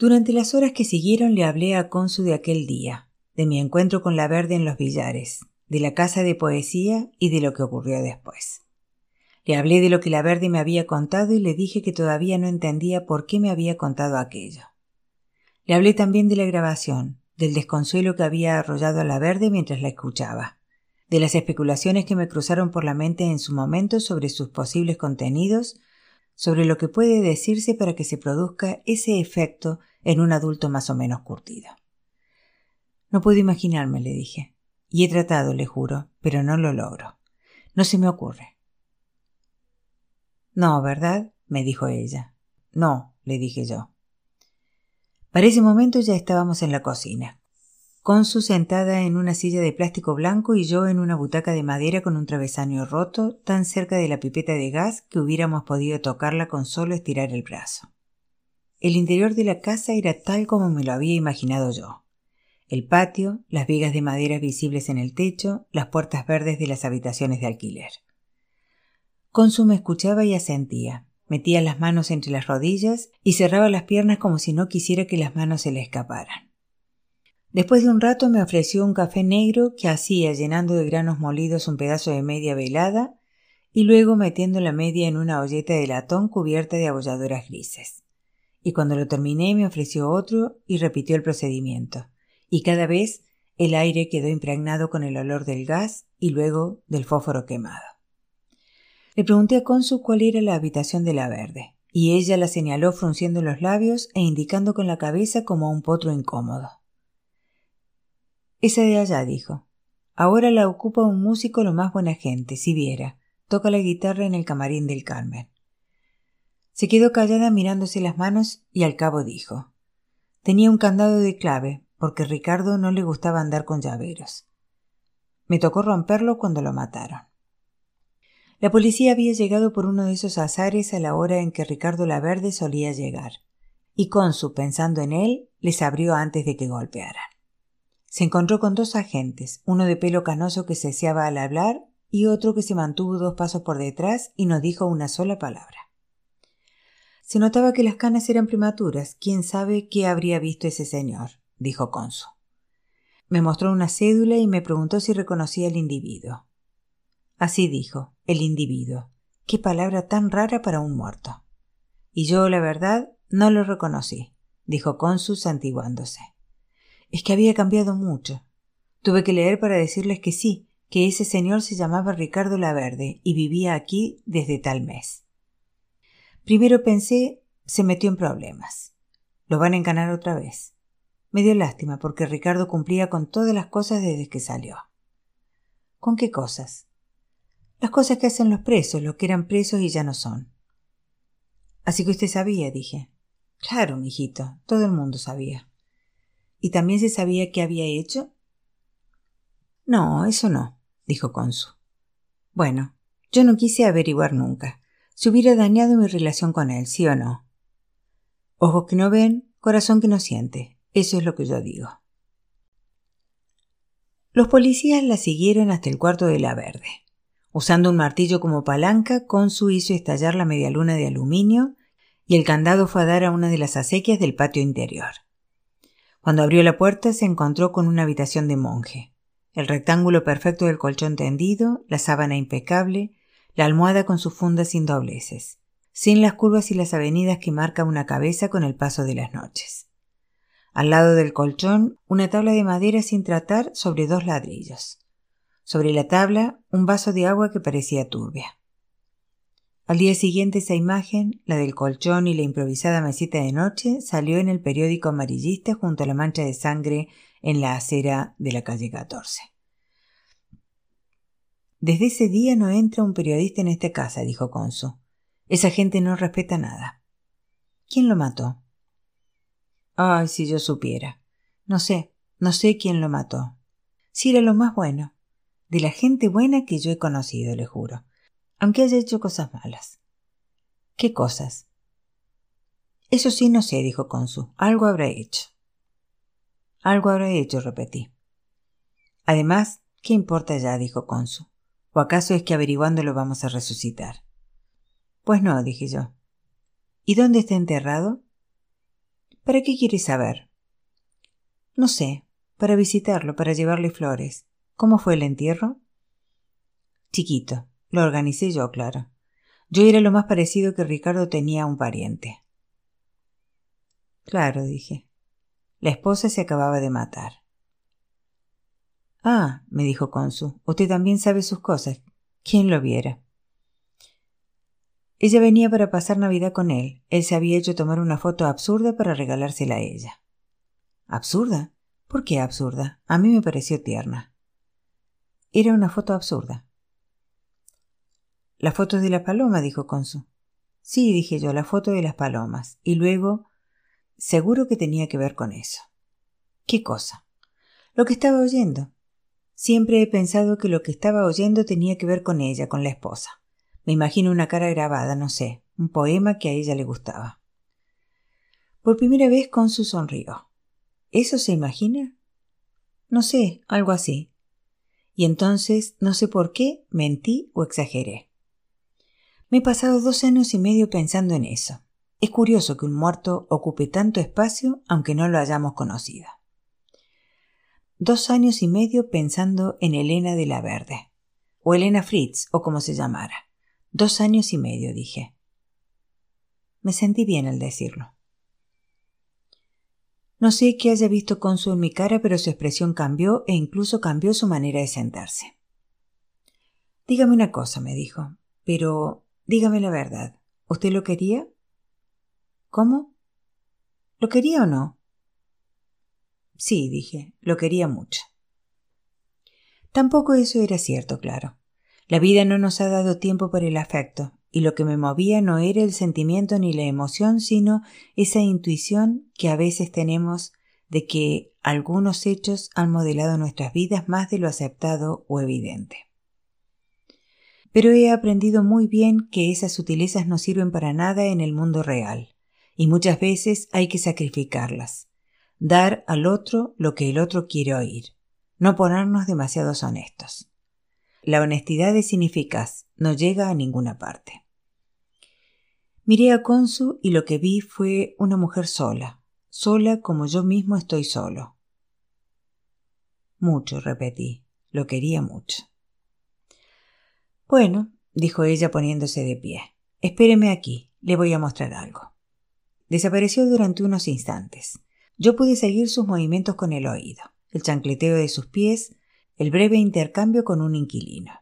Durante las horas que siguieron le hablé a Consu de aquel día, de mi encuentro con la verde en los billares, de la casa de poesía y de lo que ocurrió después. Le hablé de lo que la verde me había contado y le dije que todavía no entendía por qué me había contado aquello. Le hablé también de la grabación, del desconsuelo que había arrollado a la verde mientras la escuchaba, de las especulaciones que me cruzaron por la mente en su momento sobre sus posibles contenidos, sobre lo que puede decirse para que se produzca ese efecto en un adulto más o menos curtido. No puedo imaginarme, le dije. Y he tratado, le juro, pero no lo logro. No se me ocurre. No, ¿verdad? me dijo ella. No, le dije yo. Para ese momento ya estábamos en la cocina. Consu sentada en una silla de plástico blanco y yo en una butaca de madera con un travesaño roto, tan cerca de la pipeta de gas que hubiéramos podido tocarla con solo estirar el brazo. El interior de la casa era tal como me lo había imaginado yo. El patio, las vigas de madera visibles en el techo, las puertas verdes de las habitaciones de alquiler. Consu me escuchaba y asentía. Metía las manos entre las rodillas y cerraba las piernas como si no quisiera que las manos se le escaparan. Después de un rato me ofreció un café negro que hacía llenando de granos molidos un pedazo de media velada y luego metiendo la media en una olleta de latón cubierta de abolladoras grises y cuando lo terminé me ofreció otro y repitió el procedimiento, y cada vez el aire quedó impregnado con el olor del gas y luego del fósforo quemado. Le pregunté a Consu cuál era la habitación de la verde, y ella la señaló frunciendo los labios e indicando con la cabeza como un potro incómodo. Esa de allá, dijo. Ahora la ocupa un músico lo más buena gente, si viera. Toca la guitarra en el camarín del Carmen. Se quedó callada mirándose las manos y al cabo dijo Tenía un candado de clave, porque Ricardo no le gustaba andar con llaveros. Me tocó romperlo cuando lo mataron. La policía había llegado por uno de esos azares a la hora en que Ricardo Laverde solía llegar, y Consu, pensando en él, les abrió antes de que golpearan. Se encontró con dos agentes, uno de pelo canoso que ceseaba al hablar y otro que se mantuvo dos pasos por detrás y no dijo una sola palabra. Se notaba que las canas eran prematuras. ¿Quién sabe qué habría visto ese señor? dijo Consu. Me mostró una cédula y me preguntó si reconocía al individuo. Así dijo, el individuo. Qué palabra tan rara para un muerto. Y yo, la verdad, no lo reconocí, dijo Consu santiguándose. Es que había cambiado mucho. Tuve que leer para decirles que sí, que ese señor se llamaba Ricardo Laverde y vivía aquí desde tal mes. Primero pensé, se metió en problemas. Lo van a encanar otra vez. Me dio lástima porque Ricardo cumplía con todas las cosas desde que salió. ¿Con qué cosas? Las cosas que hacen los presos, los que eran presos y ya no son. Así que usted sabía, dije. Claro, mijito, todo el mundo sabía. ¿Y también se sabía qué había hecho? No, eso no, dijo Consu. Bueno, yo no quise averiguar nunca se hubiera dañado mi relación con él, ¿sí o no? Ojos que no ven, corazón que no siente. Eso es lo que yo digo. Los policías la siguieron hasta el cuarto de la verde. Usando un martillo como palanca, Consu hizo estallar la medialuna de aluminio y el candado fue a dar a una de las acequias del patio interior. Cuando abrió la puerta se encontró con una habitación de monje. El rectángulo perfecto del colchón tendido, la sábana impecable, la almohada con sus fundas sin dobleces, sin las curvas y las avenidas que marca una cabeza con el paso de las noches. Al lado del colchón, una tabla de madera sin tratar sobre dos ladrillos. Sobre la tabla, un vaso de agua que parecía turbia. Al día siguiente esa imagen, la del colchón y la improvisada mesita de noche, salió en el periódico amarillista junto a la mancha de sangre en la acera de la calle 14. Desde ese día no entra un periodista en esta casa, dijo Consu. Esa gente no respeta nada. ¿Quién lo mató? Ay, si yo supiera. No sé, no sé quién lo mató. Si era lo más bueno. De la gente buena que yo he conocido, le juro. Aunque haya hecho cosas malas. ¿Qué cosas? Eso sí no sé, dijo Consu. Algo habrá hecho. Algo habrá hecho, repetí. Además, ¿qué importa ya? dijo Consu. ¿O acaso es que averiguándolo vamos a resucitar? Pues no, dije yo. ¿Y dónde está enterrado? ¿Para qué quiere saber? No sé, para visitarlo, para llevarle flores. ¿Cómo fue el entierro? Chiquito. Lo organicé yo, claro. Yo era lo más parecido que Ricardo tenía a un pariente. Claro, dije. La esposa se acababa de matar. Ah, me dijo Consu, usted también sabe sus cosas. ¿Quién lo viera? Ella venía para pasar Navidad con él. Él se había hecho tomar una foto absurda para regalársela a ella. ¿Absurda? ¿Por qué absurda? A mí me pareció tierna. Era una foto absurda. La foto de la paloma, dijo Consu. Sí, dije yo, la foto de las palomas. Y luego, seguro que tenía que ver con eso. ¿Qué cosa? Lo que estaba oyendo. Siempre he pensado que lo que estaba oyendo tenía que ver con ella, con la esposa. Me imagino una cara grabada, no sé, un poema que a ella le gustaba. Por primera vez Consu sonrió. ¿Eso se imagina? No sé, algo así. Y entonces, no sé por qué, mentí o exageré. Me he pasado dos años y medio pensando en eso. Es curioso que un muerto ocupe tanto espacio aunque no lo hayamos conocido. Dos años y medio pensando en Elena de la Verde, o Elena Fritz, o como se llamara. Dos años y medio, dije. Me sentí bien al decirlo. No sé qué haya visto Consu en mi cara, pero su expresión cambió e incluso cambió su manera de sentarse. Dígame una cosa, me dijo, pero dígame la verdad. ¿Usted lo quería? ¿Cómo? ¿Lo quería o no? Sí, dije, lo quería mucho. Tampoco eso era cierto, claro. La vida no nos ha dado tiempo para el afecto, y lo que me movía no era el sentimiento ni la emoción, sino esa intuición que a veces tenemos de que algunos hechos han modelado nuestras vidas más de lo aceptado o evidente. Pero he aprendido muy bien que esas sutilezas no sirven para nada en el mundo real, y muchas veces hay que sacrificarlas, dar al otro lo que el otro quiere oír, no ponernos demasiados honestos. La honestidad es ineficaz, no llega a ninguna parte. Miré a Consu y lo que vi fue una mujer sola, sola como yo mismo estoy solo. Mucho, repetí, lo quería mucho. Bueno, dijo ella poniéndose de pie, espéreme aquí, le voy a mostrar algo. Desapareció durante unos instantes. Yo pude seguir sus movimientos con el oído, el chancleteo de sus pies, el breve intercambio con un inquilino.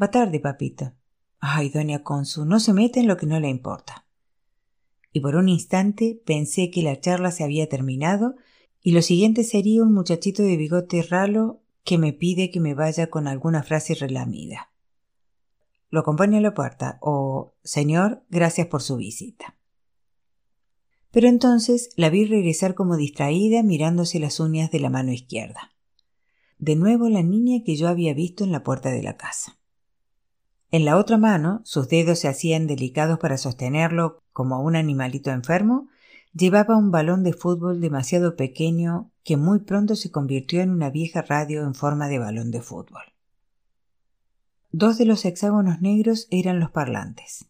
Va tarde, papito. Ay, doña Consu, no se mete en lo que no le importa. Y por un instante pensé que la charla se había terminado y lo siguiente sería un muchachito de bigote ralo que me pide que me vaya con alguna frase relamida. Lo acompaño a la puerta o Señor, gracias por su visita. Pero entonces la vi regresar como distraída mirándose las uñas de la mano izquierda de nuevo la niña que yo había visto en la puerta de la casa. En la otra mano, sus dedos se hacían delicados para sostenerlo como un animalito enfermo, llevaba un balón de fútbol demasiado pequeño que muy pronto se convirtió en una vieja radio en forma de balón de fútbol. Dos de los hexágonos negros eran los parlantes.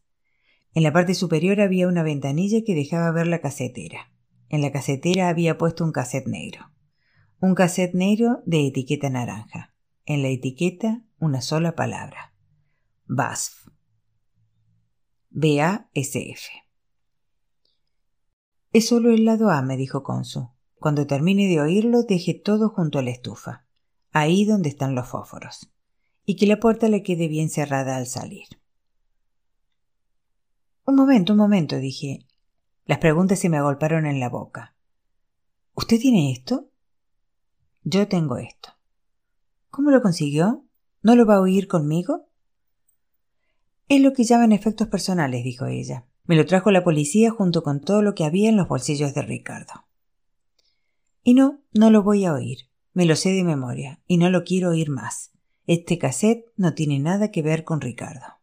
En la parte superior había una ventanilla que dejaba ver la casetera. En la casetera había puesto un cassette negro. Un cassette negro de etiqueta naranja. En la etiqueta una sola palabra. BASF. B-A-S-F. Es solo el lado A, me dijo Consu. Cuando termine de oírlo, deje todo junto a la estufa, ahí donde están los fósforos, y que la puerta le quede bien cerrada al salir. Un momento, un momento, dije. Las preguntas se me agolparon en la boca. ¿Usted tiene esto? Yo tengo esto. ¿Cómo lo consiguió? ¿No lo va a oír conmigo? Es lo que llaman efectos personales, dijo ella. Me lo trajo la policía junto con todo lo que había en los bolsillos de Ricardo. Y no, no lo voy a oír. Me lo sé de memoria y no lo quiero oír más. Este cassette no tiene nada que ver con Ricardo.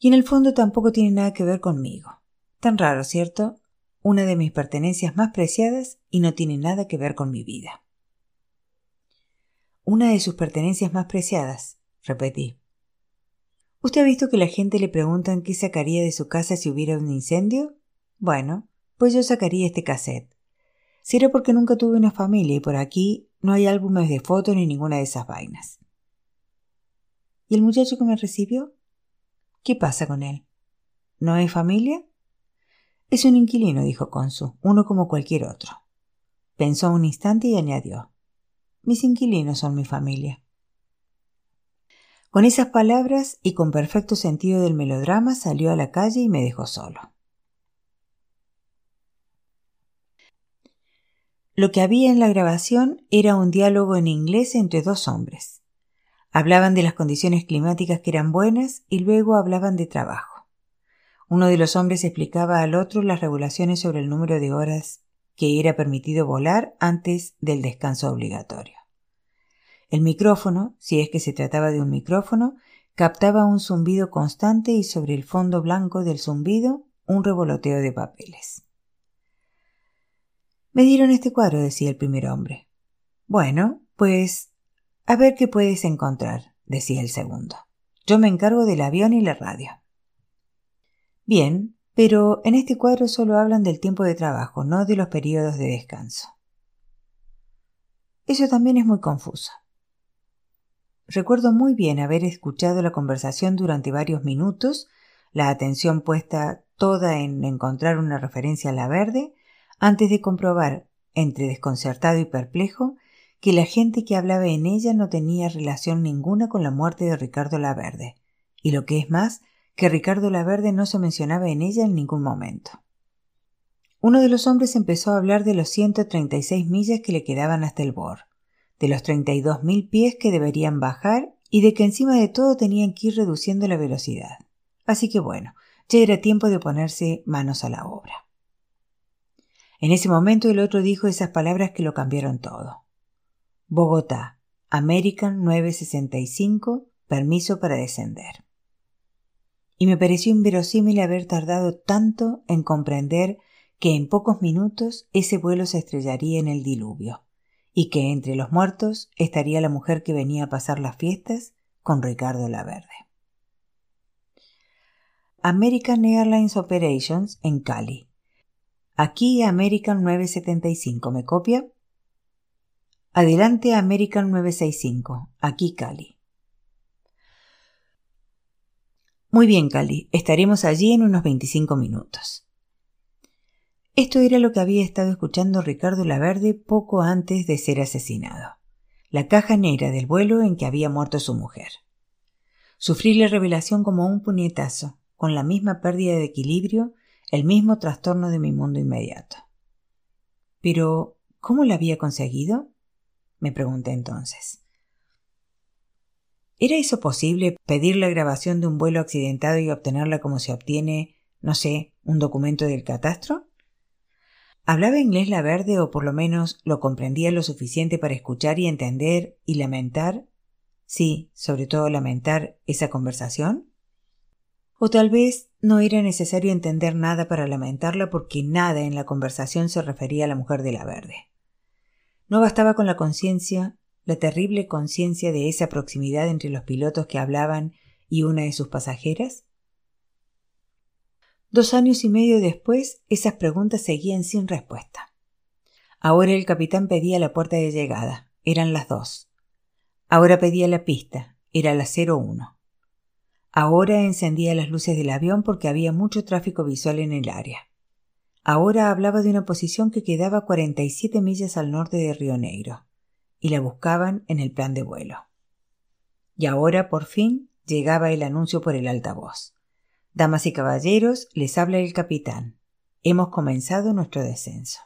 Y en el fondo tampoco tiene nada que ver conmigo. Tan raro, ¿cierto? una de mis pertenencias más preciadas y no tiene nada que ver con mi vida. Una de sus pertenencias más preciadas, repetí. ¿Usted ha visto que la gente le preguntan qué sacaría de su casa si hubiera un incendio? Bueno, pues yo sacaría este cassette. Si era porque nunca tuve una familia y por aquí no hay álbumes de fotos ni ninguna de esas vainas. ¿Y el muchacho que me recibió? ¿Qué pasa con él? ¿No hay familia? Es un inquilino, dijo Consu, uno como cualquier otro. Pensó un instante y añadió Mis inquilinos son mi familia. Con esas palabras y con perfecto sentido del melodrama salió a la calle y me dejó solo. Lo que había en la grabación era un diálogo en inglés entre dos hombres. Hablaban de las condiciones climáticas que eran buenas y luego hablaban de trabajo. Uno de los hombres explicaba al otro las regulaciones sobre el número de horas que era permitido volar antes del descanso obligatorio. El micrófono, si es que se trataba de un micrófono, captaba un zumbido constante y sobre el fondo blanco del zumbido un revoloteo de papeles. Me dieron este cuadro, decía el primer hombre. Bueno, pues a ver qué puedes encontrar, decía el segundo. Yo me encargo del avión y la radio. Bien, pero en este cuadro solo hablan del tiempo de trabajo, no de los periodos de descanso. Eso también es muy confuso. Recuerdo muy bien haber escuchado la conversación durante varios minutos, la atención puesta toda en encontrar una referencia a la verde, antes de comprobar, entre desconcertado y perplejo, que la gente que hablaba en ella no tenía relación ninguna con la muerte de Ricardo Laverde, y lo que es más, que Ricardo Laverde no se mencionaba en ella en ningún momento. Uno de los hombres empezó a hablar de los 136 millas que le quedaban hasta el Bor de los 32.000 pies que deberían bajar y de que encima de todo tenían que ir reduciendo la velocidad. Así que bueno, ya era tiempo de ponerse manos a la obra. En ese momento el otro dijo esas palabras que lo cambiaron todo. Bogotá, American 965, permiso para descender. Y me pareció inverosímil haber tardado tanto en comprender que en pocos minutos ese vuelo se estrellaría en el diluvio y que entre los muertos estaría la mujer que venía a pasar las fiestas con Ricardo Laverde. American Airlines Operations en Cali. Aquí American 975, ¿me copia? Adelante American 965, aquí Cali. Muy bien, Cali, estaremos allí en unos 25 minutos. Esto era lo que había estado escuchando Ricardo Laverde poco antes de ser asesinado. La caja negra del vuelo en que había muerto su mujer. Sufrí la revelación como un puñetazo, con la misma pérdida de equilibrio, el mismo trastorno de mi mundo inmediato. Pero, ¿cómo la había conseguido? Me pregunté entonces. ¿Era eso posible pedir la grabación de un vuelo accidentado y obtenerla como se obtiene, no sé, un documento del catastro? ¿Hablaba inglés la verde o por lo menos lo comprendía lo suficiente para escuchar y entender y lamentar? Sí, sobre todo lamentar esa conversación. O tal vez no era necesario entender nada para lamentarla porque nada en la conversación se refería a la mujer de la verde. No bastaba con la conciencia, la terrible conciencia de esa proximidad entre los pilotos que hablaban y una de sus pasajeras. Dos años y medio después, esas preguntas seguían sin respuesta. Ahora el capitán pedía la puerta de llegada. Eran las dos. Ahora pedía la pista. Era la 01. Ahora encendía las luces del avión porque había mucho tráfico visual en el área. Ahora hablaba de una posición que quedaba 47 millas al norte de Río Negro, y la buscaban en el plan de vuelo. Y ahora, por fin, llegaba el anuncio por el altavoz. Damas y caballeros, les habla el capitán. Hemos comenzado nuestro descenso.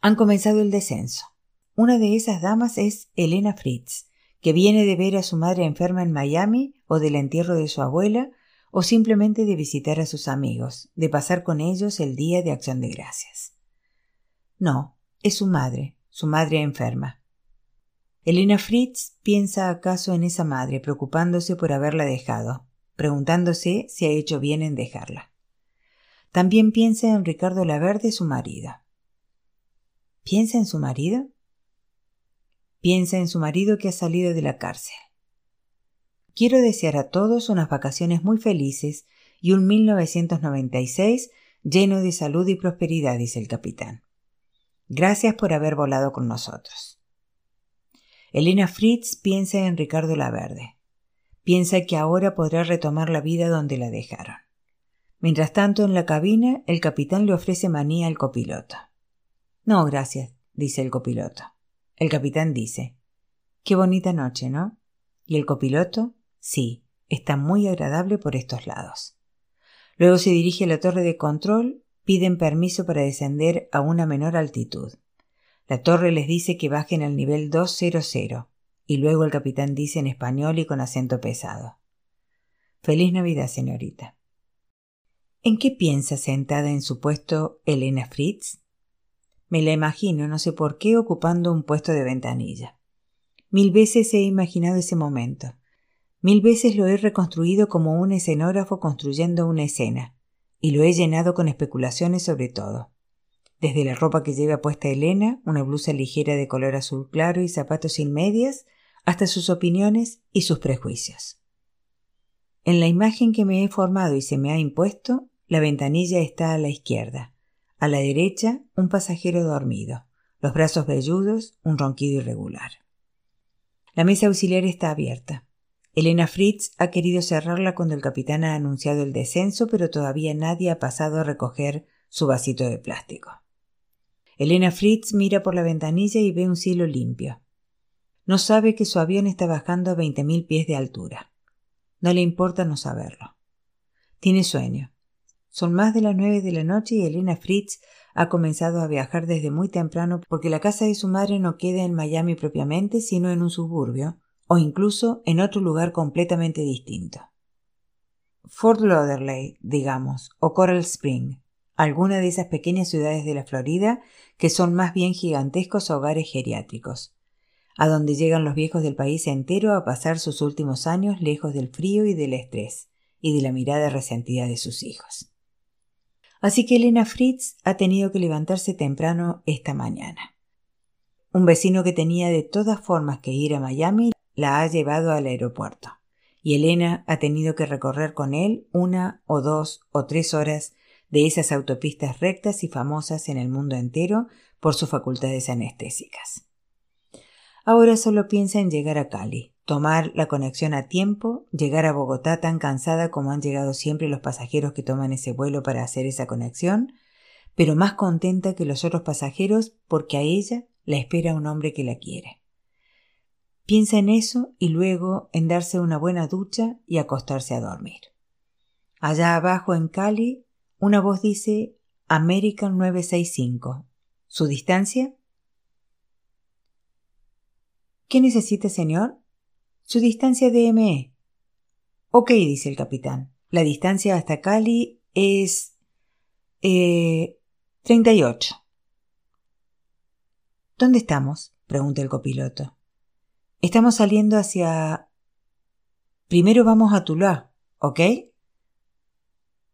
Han comenzado el descenso. Una de esas damas es Elena Fritz, que viene de ver a su madre enferma en Miami o del entierro de su abuela o simplemente de visitar a sus amigos, de pasar con ellos el día de acción de gracias. No, es su madre, su madre enferma. Elena Fritz piensa acaso en esa madre, preocupándose por haberla dejado, preguntándose si ha hecho bien en dejarla. También piensa en Ricardo Laverde, su marido. ¿Piensa en su marido? Piensa en su marido que ha salido de la cárcel. Quiero desear a todos unas vacaciones muy felices y un 1996 lleno de salud y prosperidad, dice el capitán. Gracias por haber volado con nosotros. Elena Fritz piensa en Ricardo Laverde. Piensa que ahora podrá retomar la vida donde la dejaron. Mientras tanto, en la cabina, el capitán le ofrece manía al copiloto. No, gracias, dice el copiloto. El capitán dice, Qué bonita noche, ¿no? Y el copiloto, sí, está muy agradable por estos lados. Luego se dirige a la torre de control, piden permiso para descender a una menor altitud. La torre les dice que bajen al nivel 200 y luego el capitán dice en español y con acento pesado. Feliz Navidad, señorita. ¿En qué piensa sentada en su puesto Elena Fritz? Me la imagino, no sé por qué, ocupando un puesto de ventanilla. Mil veces he imaginado ese momento. Mil veces lo he reconstruido como un escenógrafo construyendo una escena, y lo he llenado con especulaciones sobre todo. Desde la ropa que lleva puesta Elena, una blusa ligera de color azul claro y zapatos sin medias, hasta sus opiniones y sus prejuicios. En la imagen que me he formado y se me ha impuesto, la ventanilla está a la izquierda. A la derecha, un pasajero dormido, los brazos velludos, un ronquido irregular. La mesa auxiliar está abierta. Elena Fritz ha querido cerrarla cuando el capitán ha anunciado el descenso, pero todavía nadie ha pasado a recoger su vasito de plástico. Elena Fritz mira por la ventanilla y ve un cielo limpio. No sabe que su avión está bajando a veinte mil pies de altura. No le importa no saberlo. Tiene sueño. Son más de las nueve de la noche y Elena Fritz ha comenzado a viajar desde muy temprano porque la casa de su madre no queda en Miami propiamente, sino en un suburbio, o incluso en otro lugar completamente distinto. Fort Lauderdale, digamos, o Coral Spring, alguna de esas pequeñas ciudades de la Florida que son más bien gigantescos hogares geriátricos, a donde llegan los viejos del país entero a pasar sus últimos años lejos del frío y del estrés, y de la mirada resentida de sus hijos. Así que Elena Fritz ha tenido que levantarse temprano esta mañana. Un vecino que tenía de todas formas que ir a Miami la ha llevado al aeropuerto, y Elena ha tenido que recorrer con él una o dos o tres horas de esas autopistas rectas y famosas en el mundo entero por sus facultades anestésicas. Ahora solo piensa en llegar a Cali, tomar la conexión a tiempo, llegar a Bogotá tan cansada como han llegado siempre los pasajeros que toman ese vuelo para hacer esa conexión, pero más contenta que los otros pasajeros porque a ella la espera un hombre que la quiere. Piensa en eso y luego en darse una buena ducha y acostarse a dormir. Allá abajo en Cali, una voz dice American 965. ¿Su distancia? ¿Qué necesita, señor? Su distancia de ME. Ok, dice el capitán. La distancia hasta Cali es... Eh... 38. ¿Dónde estamos? pregunta el copiloto. Estamos saliendo hacia... Primero vamos a Tuluá, ¿ok?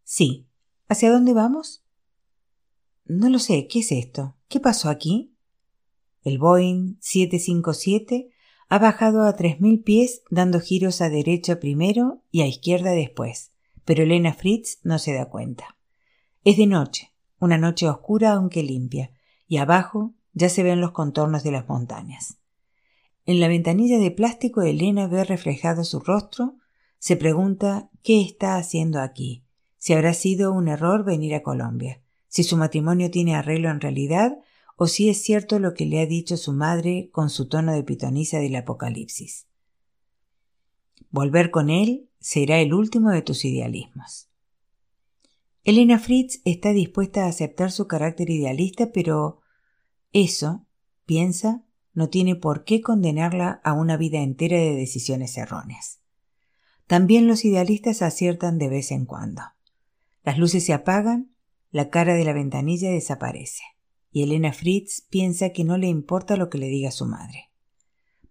Sí. ¿Hacia dónde vamos? No lo sé. ¿Qué es esto? ¿Qué pasó aquí? El Boeing 757 ha bajado a 3.000 pies dando giros a derecha primero y a izquierda después, pero Elena Fritz no se da cuenta. Es de noche, una noche oscura aunque limpia, y abajo ya se ven los contornos de las montañas. En la ventanilla de plástico Elena ve reflejado su rostro, se pregunta qué está haciendo aquí, si habrá sido un error venir a Colombia, si su matrimonio tiene arreglo en realidad o si es cierto lo que le ha dicho su madre con su tono de pitonisa del Apocalipsis. Volver con él será el último de tus idealismos. Elena Fritz está dispuesta a aceptar su carácter idealista, pero eso, piensa, no tiene por qué condenarla a una vida entera de decisiones erróneas. También los idealistas aciertan de vez en cuando. Las luces se apagan, la cara de la ventanilla desaparece y Elena Fritz piensa que no le importa lo que le diga su madre.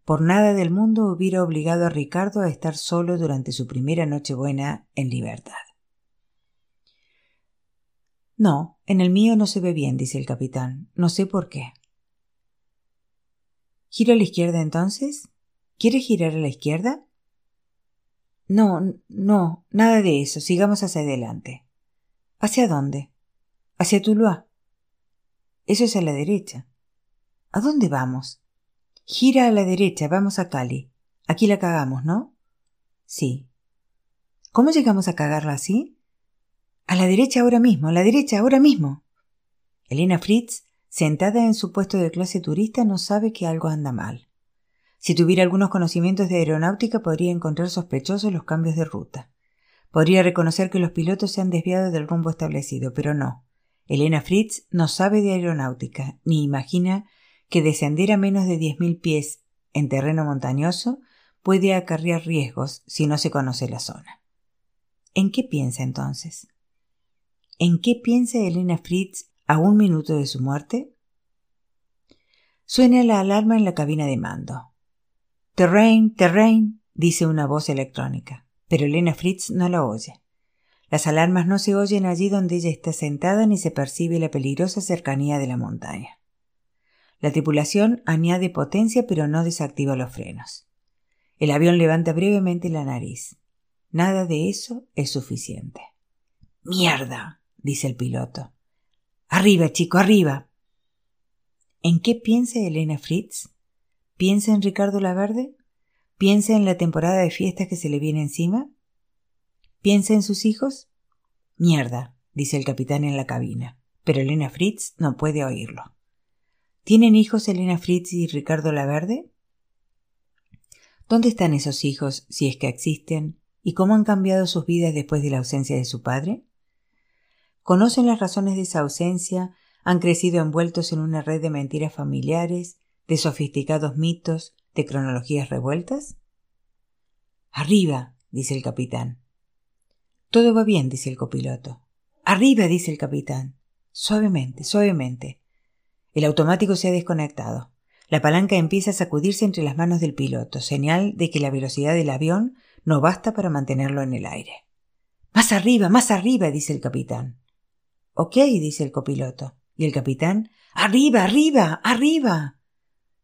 Por nada del mundo hubiera obligado a Ricardo a estar solo durante su primera Nochebuena en libertad. No, en el mío no se ve bien, dice el capitán. No sé por qué. ¿Giro a la izquierda entonces? ¿Quiere girar a la izquierda? No, no, nada de eso. Sigamos hacia adelante. ¿Hacia dónde? Hacia Tuluá. Eso es a la derecha. ¿A dónde vamos? Gira a la derecha, vamos a Cali. Aquí la cagamos, ¿no? Sí. ¿Cómo llegamos a cagarla así? A la derecha ahora mismo, a la derecha ahora mismo. Elena Fritz, sentada en su puesto de clase turista, no sabe que algo anda mal. Si tuviera algunos conocimientos de aeronáutica podría encontrar sospechosos los cambios de ruta. Podría reconocer que los pilotos se han desviado del rumbo establecido, pero no. Elena Fritz no sabe de aeronáutica, ni imagina que descender a menos de 10.000 pies en terreno montañoso puede acarrear riesgos si no se conoce la zona. ¿En qué piensa entonces? ¿En qué piensa Elena Fritz a un minuto de su muerte? Suena la alarma en la cabina de mando. Terrain, terrain, dice una voz electrónica, pero Elena Fritz no la oye. Las alarmas no se oyen allí donde ella está sentada ni se percibe la peligrosa cercanía de la montaña. La tripulación añade potencia pero no desactiva los frenos. El avión levanta brevemente la nariz. Nada de eso es suficiente. Mierda, dice el piloto. Arriba, chico, arriba. ¿En qué piensa Elena Fritz? ¿Piensa en Ricardo Laverde? ¿Piensa en la temporada de fiestas que se le viene encima? ¿Piensa en sus hijos? Mierda, dice el capitán en la cabina, pero Elena Fritz no puede oírlo. ¿Tienen hijos Elena Fritz y Ricardo Laverde? ¿Dónde están esos hijos, si es que existen, y cómo han cambiado sus vidas después de la ausencia de su padre? ¿Conocen las razones de esa ausencia? ¿Han crecido envueltos en una red de mentiras familiares, de sofisticados mitos, de cronologías revueltas? Arriba, dice el capitán. Todo va bien, dice el copiloto. Arriba, dice el capitán. Suavemente, suavemente. El automático se ha desconectado. La palanca empieza a sacudirse entre las manos del piloto, señal de que la velocidad del avión no basta para mantenerlo en el aire. Más arriba, más arriba, dice el capitán. Ok, dice el copiloto. Y el capitán, arriba, arriba, arriba.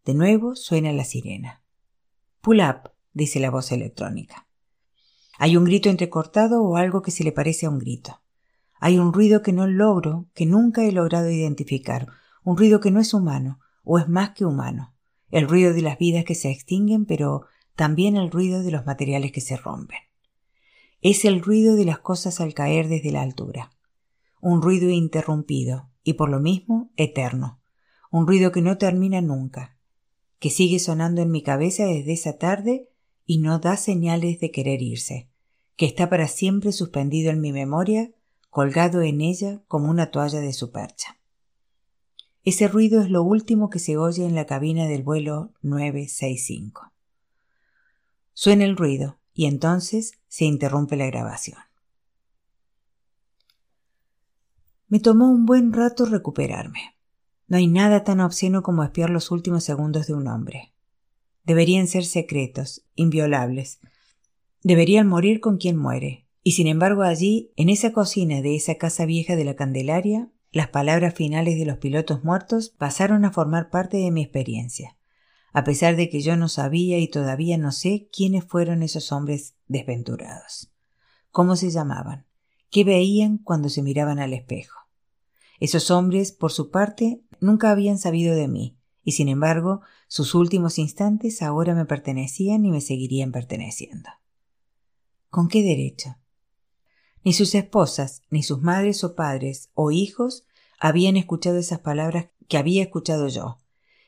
De nuevo suena la sirena. Pull up, dice la voz electrónica. Hay un grito entrecortado o algo que se le parece a un grito. Hay un ruido que no logro, que nunca he logrado identificar, un ruido que no es humano, o es más que humano. El ruido de las vidas que se extinguen, pero también el ruido de los materiales que se rompen. Es el ruido de las cosas al caer desde la altura. Un ruido interrumpido, y por lo mismo eterno. Un ruido que no termina nunca, que sigue sonando en mi cabeza desde esa tarde y no da señales de querer irse, que está para siempre suspendido en mi memoria, colgado en ella como una toalla de su percha. Ese ruido es lo último que se oye en la cabina del vuelo 965. Suena el ruido y entonces se interrumpe la grabación. Me tomó un buen rato recuperarme. No hay nada tan obsceno como espiar los últimos segundos de un hombre. Deberían ser secretos, inviolables. Deberían morir con quien muere. Y sin embargo allí, en esa cocina de esa casa vieja de la Candelaria, las palabras finales de los pilotos muertos pasaron a formar parte de mi experiencia, a pesar de que yo no sabía y todavía no sé quiénes fueron esos hombres desventurados. ¿Cómo se llamaban? ¿Qué veían cuando se miraban al espejo? Esos hombres, por su parte, nunca habían sabido de mí, y sin embargo, sus últimos instantes ahora me pertenecían y me seguirían perteneciendo. ¿Con qué derecho? Ni sus esposas, ni sus madres o padres o hijos habían escuchado esas palabras que había escuchado yo,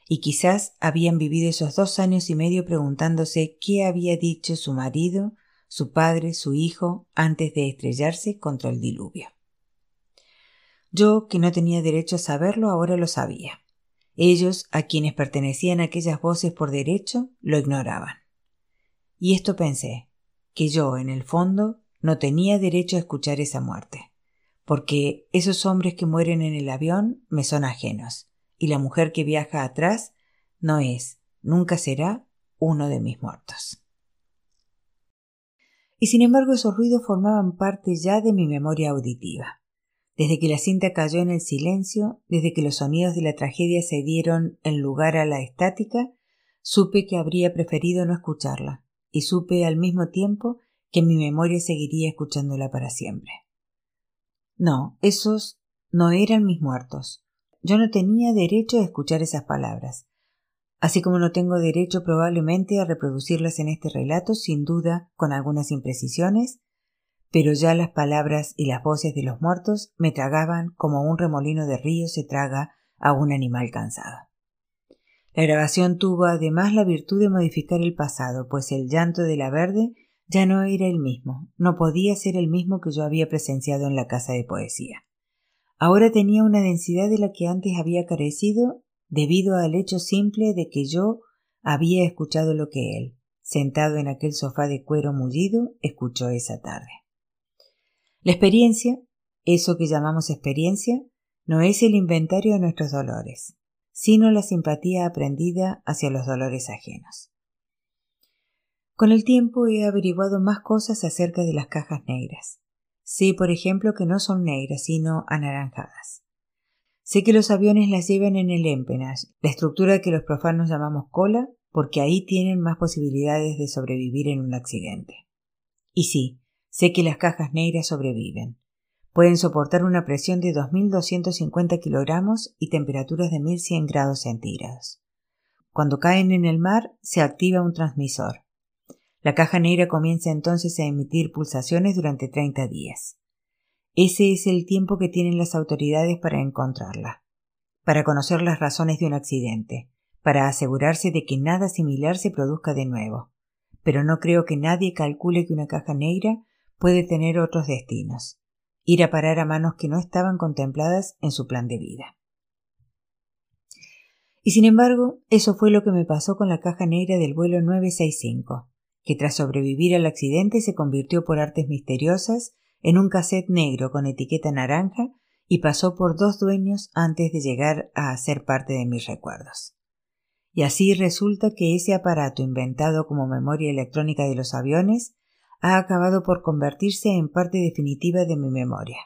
y quizás habían vivido esos dos años y medio preguntándose qué había dicho su marido, su padre, su hijo, antes de estrellarse contra el diluvio. Yo, que no tenía derecho a saberlo, ahora lo sabía. Ellos, a quienes pertenecían aquellas voces por derecho, lo ignoraban. Y esto pensé, que yo, en el fondo, no tenía derecho a escuchar esa muerte, porque esos hombres que mueren en el avión me son ajenos, y la mujer que viaja atrás no es, nunca será, uno de mis muertos. Y sin embargo esos ruidos formaban parte ya de mi memoria auditiva. Desde que la cinta cayó en el silencio, desde que los sonidos de la tragedia se dieron en lugar a la estática, supe que habría preferido no escucharla, y supe al mismo tiempo que mi memoria seguiría escuchándola para siempre. No, esos no eran mis muertos. Yo no tenía derecho a escuchar esas palabras, así como no tengo derecho probablemente a reproducirlas en este relato, sin duda con algunas imprecisiones, pero ya las palabras y las voces de los muertos me tragaban como un remolino de río se traga a un animal cansado. La grabación tuvo además la virtud de modificar el pasado, pues el llanto de la verde ya no era el mismo, no podía ser el mismo que yo había presenciado en la casa de poesía. Ahora tenía una densidad de la que antes había carecido debido al hecho simple de que yo había escuchado lo que él, sentado en aquel sofá de cuero mullido, escuchó esa tarde. La experiencia, eso que llamamos experiencia, no es el inventario de nuestros dolores, sino la simpatía aprendida hacia los dolores ajenos. Con el tiempo he averiguado más cosas acerca de las cajas negras. Sé, por ejemplo, que no son negras, sino anaranjadas. Sé que los aviones las llevan en el empennage, la estructura que los profanos llamamos cola, porque ahí tienen más posibilidades de sobrevivir en un accidente. Y sí, sé que las cajas negras sobreviven. Pueden soportar una presión de 2.250 kilogramos y temperaturas de 1.100 grados centígrados. Cuando caen en el mar, se activa un transmisor. La caja negra comienza entonces a emitir pulsaciones durante 30 días. Ese es el tiempo que tienen las autoridades para encontrarla, para conocer las razones de un accidente, para asegurarse de que nada similar se produzca de nuevo. Pero no creo que nadie calcule que una caja negra puede tener otros destinos, ir a parar a manos que no estaban contempladas en su plan de vida. Y sin embargo, eso fue lo que me pasó con la caja negra del vuelo 965, que tras sobrevivir al accidente se convirtió por artes misteriosas en un cassette negro con etiqueta naranja y pasó por dos dueños antes de llegar a ser parte de mis recuerdos. Y así resulta que ese aparato inventado como memoria electrónica de los aviones ha acabado por convertirse en parte definitiva de mi memoria.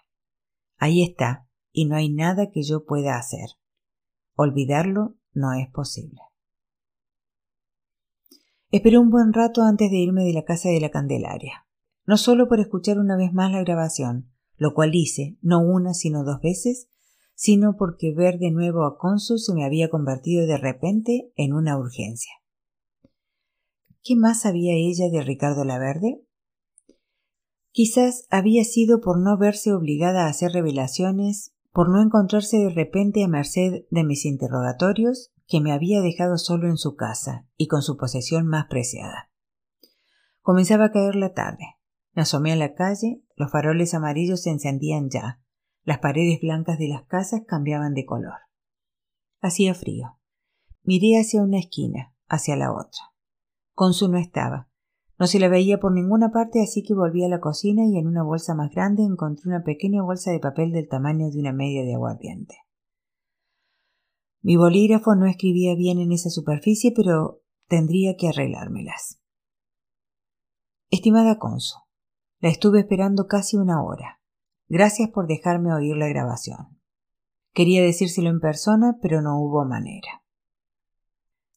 Ahí está, y no hay nada que yo pueda hacer. Olvidarlo no es posible. Esperé un buen rato antes de irme de la casa de la Candelaria no solo por escuchar una vez más la grabación, lo cual hice, no una sino dos veces, sino porque ver de nuevo a Consu se me había convertido de repente en una urgencia. ¿Qué más sabía ella de Ricardo Laverde? Quizás había sido por no verse obligada a hacer revelaciones, por no encontrarse de repente a merced de mis interrogatorios, que me había dejado solo en su casa y con su posesión más preciada. Comenzaba a caer la tarde. Me asomé a la calle, los faroles amarillos se encendían ya, las paredes blancas de las casas cambiaban de color. Hacía frío. Miré hacia una esquina, hacia la otra. Consu no estaba. No se la veía por ninguna parte, así que volví a la cocina y en una bolsa más grande encontré una pequeña bolsa de papel del tamaño de una media de aguardiente. Mi bolígrafo no escribía bien en esa superficie, pero tendría que arreglármelas. Estimada Consu, la estuve esperando casi una hora. Gracias por dejarme oír la grabación. Quería decírselo en persona, pero no hubo manera.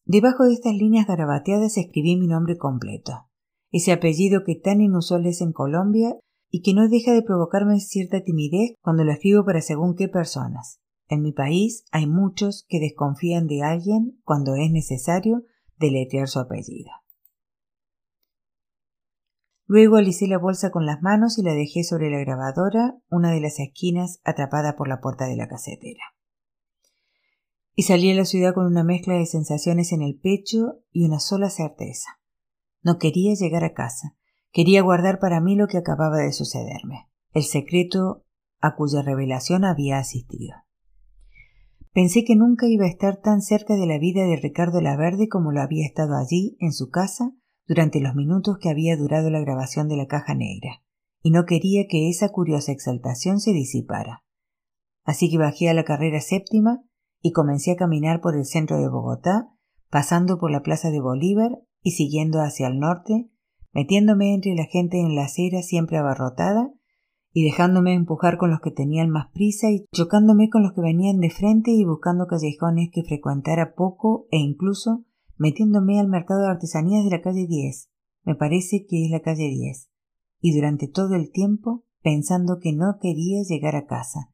Debajo de estas líneas garabateadas escribí mi nombre completo, ese apellido que tan inusual es en Colombia y que no deja de provocarme cierta timidez cuando lo escribo para según qué personas. En mi país hay muchos que desconfían de alguien cuando es necesario deletrear su apellido. Luego alicé la bolsa con las manos y la dejé sobre la grabadora, una de las esquinas atrapada por la puerta de la casetera. Y salí a la ciudad con una mezcla de sensaciones en el pecho y una sola certeza. No quería llegar a casa, quería guardar para mí lo que acababa de sucederme, el secreto a cuya revelación había asistido. Pensé que nunca iba a estar tan cerca de la vida de Ricardo Laverde como lo había estado allí, en su casa, durante los minutos que había durado la grabación de la caja negra, y no quería que esa curiosa exaltación se disipara. Así que bajé a la carrera séptima y comencé a caminar por el centro de Bogotá, pasando por la plaza de Bolívar y siguiendo hacia el norte, metiéndome entre la gente en la acera siempre abarrotada y dejándome empujar con los que tenían más prisa y chocándome con los que venían de frente y buscando callejones que frecuentara poco e incluso metiéndome al mercado de artesanías de la calle 10. Me parece que es la calle 10. Y durante todo el tiempo pensando que no quería llegar a casa,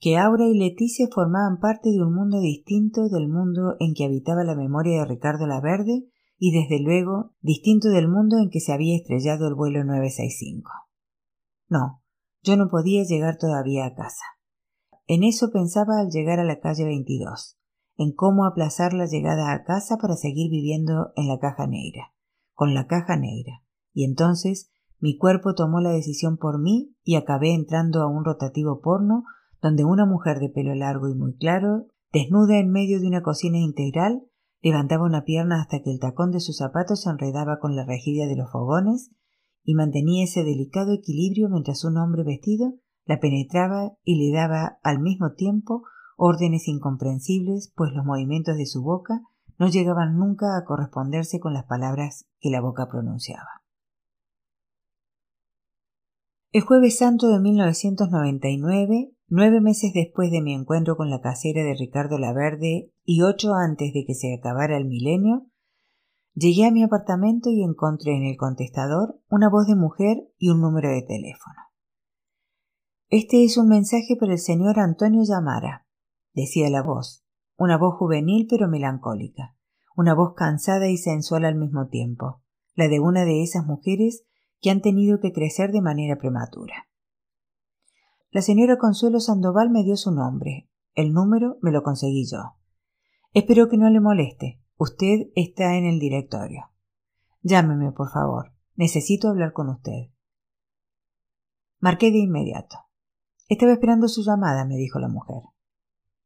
que Aura y Leticia formaban parte de un mundo distinto del mundo en que habitaba la memoria de Ricardo Laverde y desde luego distinto del mundo en que se había estrellado el vuelo 965. No, yo no podía llegar todavía a casa. En eso pensaba al llegar a la calle 22, en cómo aplazar la llegada a casa para seguir viviendo en la caja negra, con la caja negra, y entonces mi cuerpo tomó la decisión por mí y acabé entrando a un rotativo porno donde una mujer de pelo largo y muy claro, desnuda en medio de una cocina integral, levantaba una pierna hasta que el tacón de sus zapatos se enredaba con la rejilla de los fogones y mantenía ese delicado equilibrio mientras un hombre vestido la penetraba y le daba al mismo tiempo órdenes incomprensibles, pues los movimientos de su boca no llegaban nunca a corresponderse con las palabras que la boca pronunciaba. El jueves santo de 1999, nueve meses después de mi encuentro con la casera de Ricardo Laverde y ocho antes de que se acabara el milenio, llegué a mi apartamento y encontré en el contestador una voz de mujer y un número de teléfono. Este es un mensaje para el señor Antonio Llamara, decía la voz, una voz juvenil pero melancólica, una voz cansada y sensual al mismo tiempo, la de una de esas mujeres que han tenido que crecer de manera prematura. La señora Consuelo Sandoval me dio su nombre. El número me lo conseguí yo. Espero que no le moleste. Usted está en el directorio. Llámeme, por favor. Necesito hablar con usted. Marqué de inmediato. Estaba esperando su llamada, me dijo la mujer.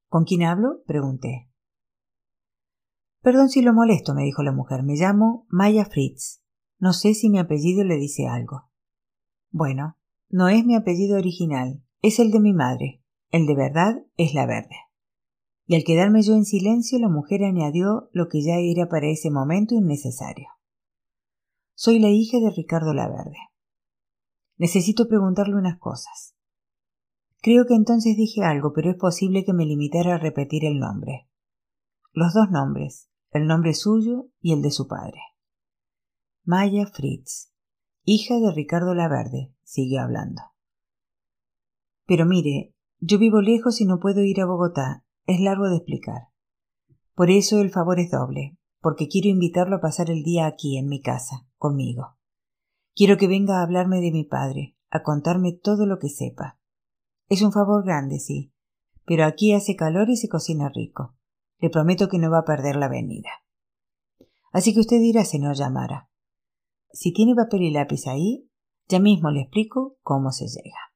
¿Con quién hablo? pregunté. Perdón si lo molesto, me dijo la mujer. Me llamo Maya Fritz. No sé si mi apellido le dice algo. Bueno, no es mi apellido original, es el de mi madre. El de verdad es la verde. Y al quedarme yo en silencio, la mujer añadió lo que ya era para ese momento innecesario. Soy la hija de Ricardo Laverde. Necesito preguntarle unas cosas. Creo que entonces dije algo, pero es posible que me limitara a repetir el nombre. Los dos nombres, el nombre suyo y el de su padre. Maya Fritz, hija de Ricardo Laverde, siguió hablando. Pero mire, yo vivo lejos y no puedo ir a Bogotá. Es largo de explicar. Por eso el favor es doble, porque quiero invitarlo a pasar el día aquí, en mi casa, conmigo. Quiero que venga a hablarme de mi padre, a contarme todo lo que sepa. Es un favor grande, sí, pero aquí hace calor y se cocina rico. Le prometo que no va a perder la venida. Así que usted dirá, señor Llamara. Si tiene papel y lápiz ahí, ya mismo le explico cómo se llega.